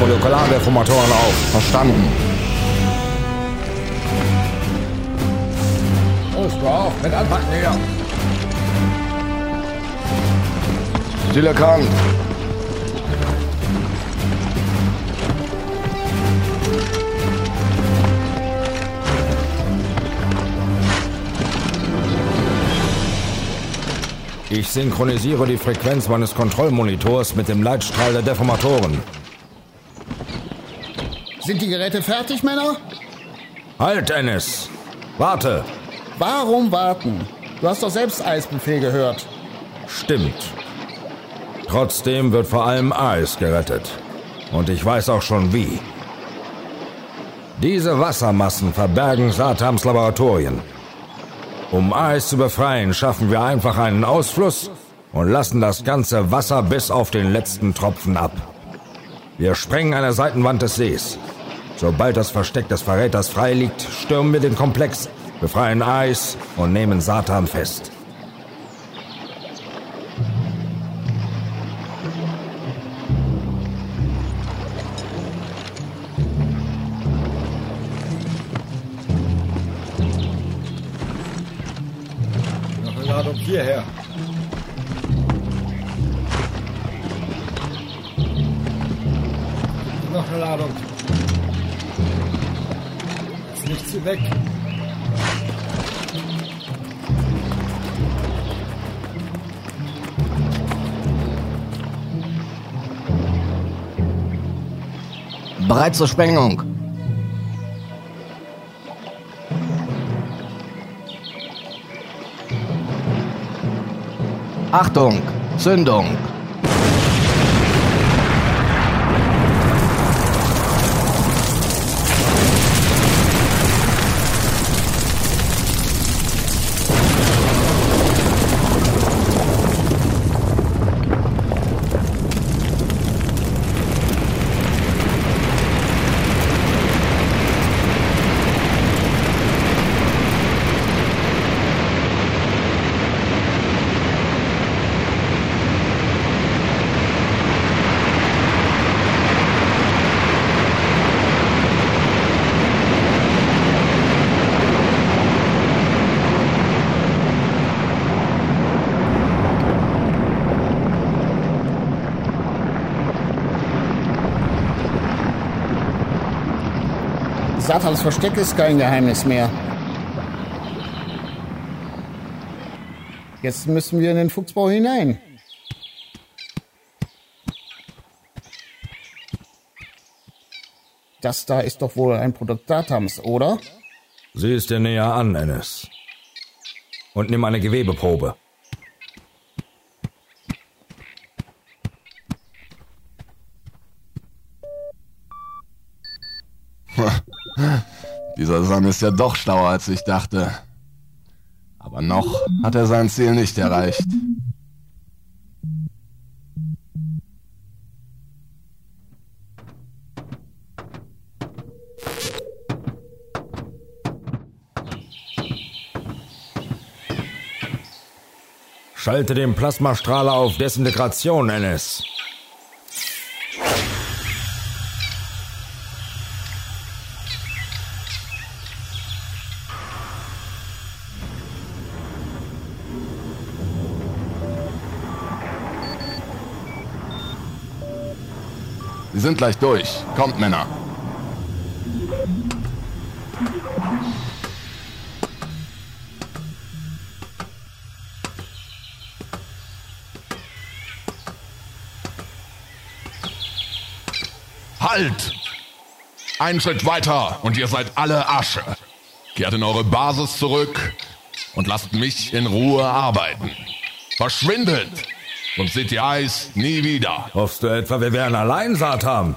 Molekulardeformatoren auf. Verstanden. Los, du auch. Mit anpacken hier. Ziel erkannt. Ich synchronisiere die Frequenz meines Kontrollmonitors mit dem Leitstrahl der Deformatoren. Sind die Geräte fertig, Männer? Halt, Ennis! Warte! Warum warten? Du hast doch selbst Eisbefehl gehört. Stimmt. Trotzdem wird vor allem Eis gerettet. Und ich weiß auch schon wie. Diese Wassermassen verbergen Satams Laboratorien. Um Eis zu befreien, schaffen wir einfach einen Ausfluss und lassen das ganze Wasser bis auf den letzten Tropfen ab. Wir sprengen eine Seitenwand des Sees. Sobald das Versteck des Verräters frei liegt, stürmen wir den Komplex, befreien Eis und nehmen Satan fest. Noch eine Ladung hierher. Noch eine Ladung. Jetzt nicht sie weg. Bereit zur Sprengung. Achtung! Zündung! Satans Versteck ist kein Geheimnis mehr. Jetzt müssen wir in den Fuchsbau hinein. Das da ist doch wohl ein Produkt Satans, oder? Sieh es dir näher an, Ennis. Und nimm eine Gewebeprobe. Sam ist ja doch schlauer, als ich dachte. Aber noch hat er sein Ziel nicht erreicht. Schalte den Plasmastrahler auf Desintegration, Ennis. Sie sind gleich durch. Kommt, Männer. Halt! Einen Schritt weiter und ihr seid alle Asche. Kehrt in eure Basis zurück und lasst mich in Ruhe arbeiten. Verschwindet! Seht ihr Eis nie wieder. Hoffst du etwa, wir wären allein, Satan?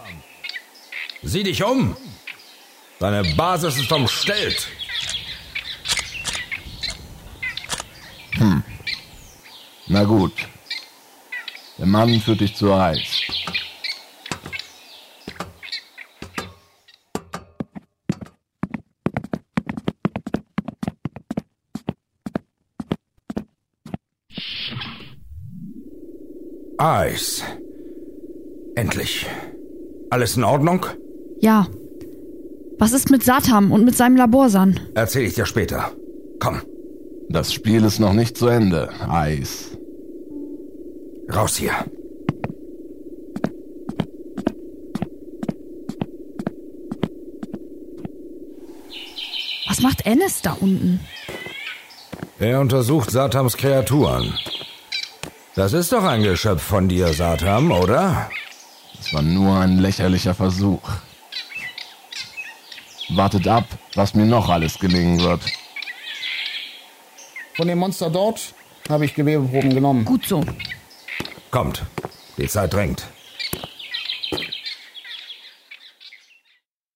Sieh dich um! Deine Basis ist umstellt. Na gut. Der Mann führt dich zu Eis. Eis. Endlich. Alles in Ordnung? Ja. Was ist mit Satam und mit seinem Laborsan? Erzähl ich dir später. Komm, Das Spiel ist noch nicht zu Ende. Eis. raus hier. Was macht Ennis da unten? Er untersucht Satams Kreaturen. Das ist doch ein Geschöpf von dir, Satam, oder? Es war nur ein lächerlicher Versuch. Wartet ab, was mir noch alles gelingen wird. Von dem Monster dort habe ich Gewebeproben genommen. Gut so. Kommt, die Zeit drängt.